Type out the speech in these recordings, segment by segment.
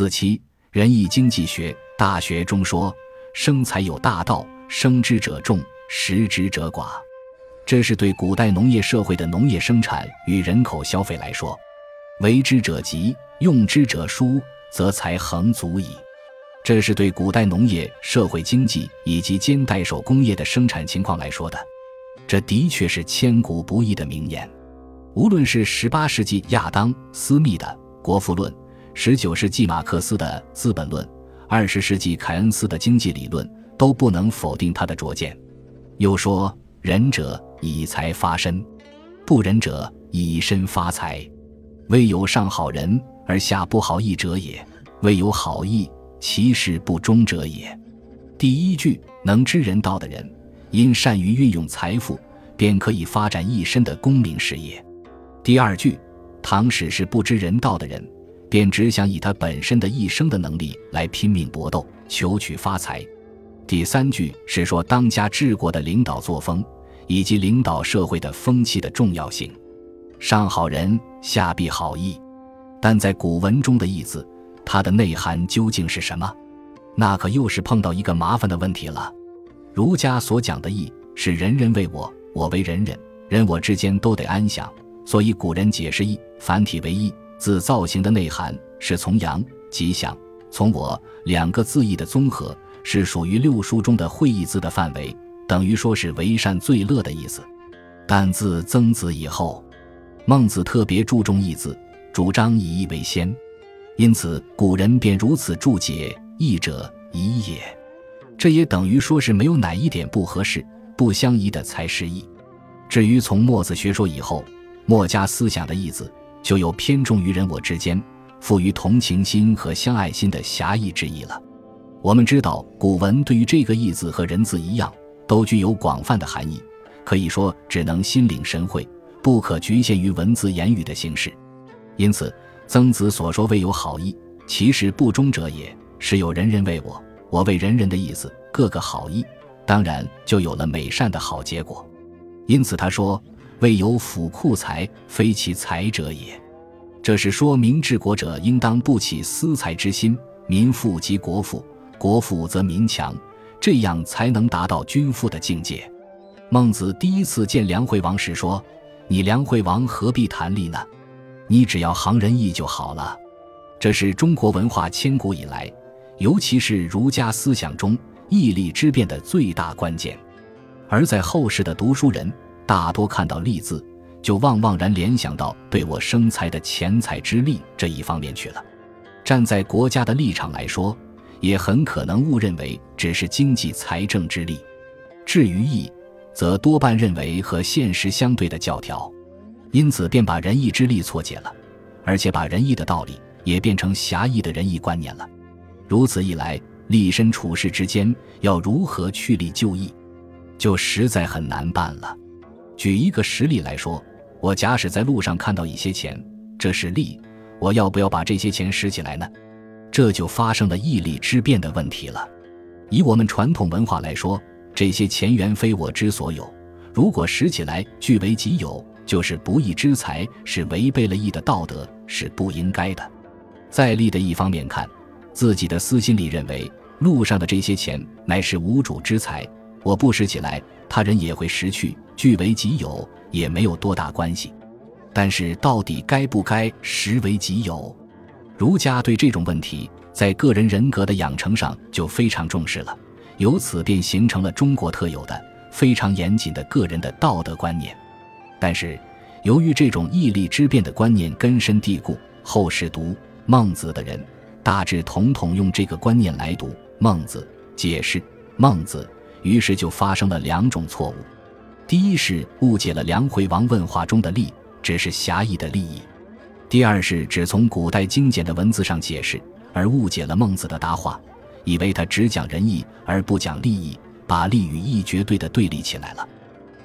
四七仁义经济学大学中说：“生财有大道，生之者众，食之者寡。”这是对古代农业社会的农业生产与人口消费来说，为之者急，用之者疏，则财恒足矣。这是对古代农业社会经济以及兼代手工业的生产情况来说的。这的确是千古不易的名言。无论是十八世纪亚当·斯密的《国富论》，十九世纪马克思的《资本论》，二十世纪凯恩斯的经济理论，都不能否定他的拙见。又说：“仁者以财发身，不仁者以身发财。未有上好人而下不好义者也；未有好义，其事不忠者也。”第一句，能知人道的人，因善于运用财富，便可以发展一身的功名事业。第二句，唐史是不知人道的人，便只想以他本身的一生的能力来拼命搏斗，求取发财。第三句是说当家治国的领导作风以及领导社会的风气的重要性。上好人，下必好义，但在古文中的“义”字，它的内涵究竟是什么？那可又是碰到一个麻烦的问题了。儒家所讲的义，是人人为我，我为人人，人我之间都得安享。所以古人解释“义”繁体为“义”，字造型的内涵是从“阳”吉祥，从“我”两个字义的综合，是属于六书中的会意字的范围，等于说是为善最乐的意思。但自曾子以后，孟子特别注重义字，主张以义为先，因此古人便如此注解：“义者，宜也。”这也等于说是没有哪一点不合适、不相宜的才是义。至于从墨子学说以后。墨家思想的义字，就有偏重于人我之间、富于同情心和相爱心的侠义之意了。我们知道，古文对于这个义字和人字一样，都具有广泛的含义，可以说只能心领神会，不可局限于文字言语的形式。因此，曾子所说“未有好义，其实不忠者也”，是有人人为我，我为人人的意思。各个好义，当然就有了美善的好结果。因此，他说。未有府库财，非其财者也。这是说明治国者应当不起私财之心，民富即国富，国富则民强，这样才能达到君富的境界。孟子第一次见梁惠王时说：“你梁惠王何必谈利呢？你只要行仁义就好了。”这是中国文化千古以来，尤其是儒家思想中义利之辩的最大关键。而在后世的读书人。大多看到“利”字，就望望然联想到对我生财的钱财之力这一方面去了。站在国家的立场来说，也很可能误认为只是经济财政之利。至于义，则多半认为和现实相对的教条，因此便把仁义之利错解了，而且把仁义的道理也变成狭义的仁义观念了。如此一来，立身处世之间要如何去利就义，就实在很难办了。举一个实例来说，我假使在路上看到一些钱，这是利，我要不要把这些钱拾起来呢？这就发生了义利之变的问题了。以我们传统文化来说，这些钱原非我之所有，如果拾起来据为己有，就是不义之财，是违背了义的道德，是不应该的。在利的一方面看，自己的私心里认为路上的这些钱乃是无主之财，我不拾起来。他人也会拾去，据为己有也没有多大关系。但是到底该不该实为己有？儒家对这种问题在个人人格的养成上就非常重视了，由此便形成了中国特有的非常严谨的个人的道德观念。但是由于这种义利之辩的观念根深蒂固，后世读孟子的人大致统统用这个观念来读孟子，解释孟子。于是就发生了两种错误：第一是误解了梁惠王问话中的“利”只是狭义的利益；第二是只从古代精简的文字上解释，而误解了孟子的答话，以为他只讲仁义而不讲利益，把利与义绝对的对立起来了。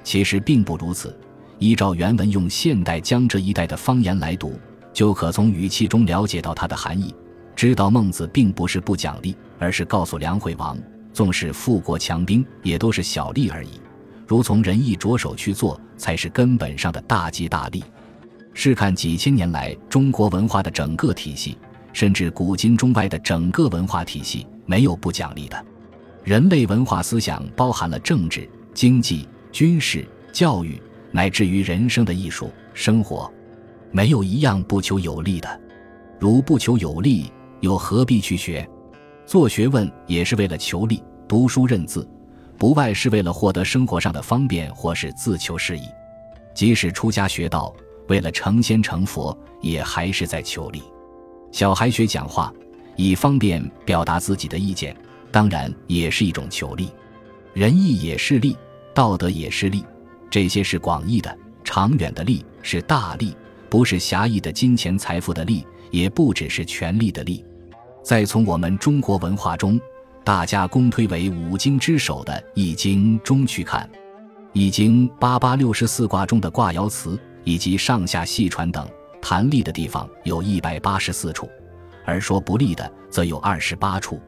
其实并不如此。依照原文用现代江浙一带的方言来读，就可从语气中了解到它的含义，知道孟子并不是不讲利，而是告诉梁惠王。纵使富国强兵，也都是小利而已。如从仁义着手去做，才是根本上的大吉大利。试看几千年来中国文化的整个体系，甚至古今中外的整个文化体系，没有不讲理的。人类文化思想包含了政治、经济、军事、教育，乃至于人生的艺术生活，没有一样不求有利的。如不求有利，又何必去学？做学问也是为了求利，读书认字，不外是为了获得生活上的方便，或是自求适宜。即使出家学道，为了成仙成佛，也还是在求利。小孩学讲话，以方便表达自己的意见，当然也是一种求利。仁义也是利，道德也是利，这些是广义的、长远的利，是大利，不是狭义的金钱财富的利。也不只是权力的力。再从我们中国文化中，大家公推为五经之首的《易经》中去看，《易经》八八六十四卦中的卦爻辞以及上下细传等谈利的地方有一百八十四处，而说不利的则有二十八处。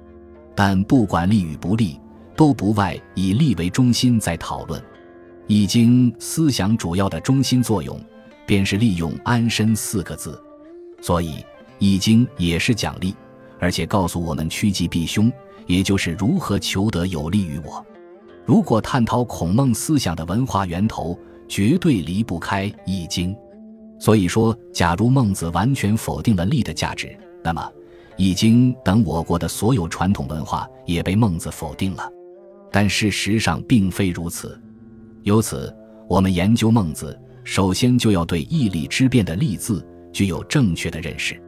但不管利与不利，都不外以利为中心在讨论。《易经》思想主要的中心作用，便是利用安身四个字。所以，《易经》也是讲利，而且告诉我们趋吉避凶，也就是如何求得有利于我。如果探讨孔孟思想的文化源头，绝对离不开《易经》。所以说，假如孟子完全否定了利的价值，那么《易经》等我国的所有传统文化也被孟子否定了。但事实上并非如此。由此，我们研究孟子，首先就要对“义利之辩”的“利”字。具有正确的认识，《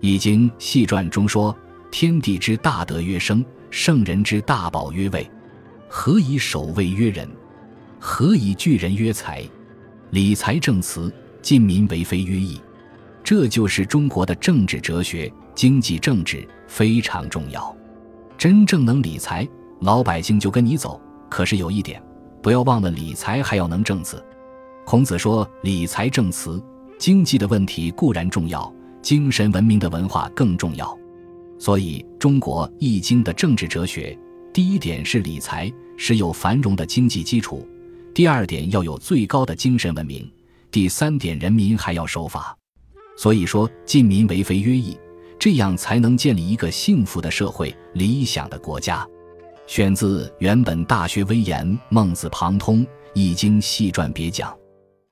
易经》细传中说：“天地之大德曰生，圣人之大宝曰位。何以守位曰仁？何以聚人曰财？理财正辞，尽民为非曰义。”这就是中国的政治哲学，经济政治非常重要。真正能理财，老百姓就跟你走。可是有一点，不要忘了理财还要能正辞。孔子说：“理财正辞。”经济的问题固然重要，精神文明的文化更重要。所以，中国《易经》的政治哲学，第一点是理财，是有繁荣的经济基础；第二点要有最高的精神文明；第三点，人民还要守法。所以说，近民为非约义，这样才能建立一个幸福的社会、理想的国家。选自原本《大学》威严，《孟子旁通》《易经》细传别讲。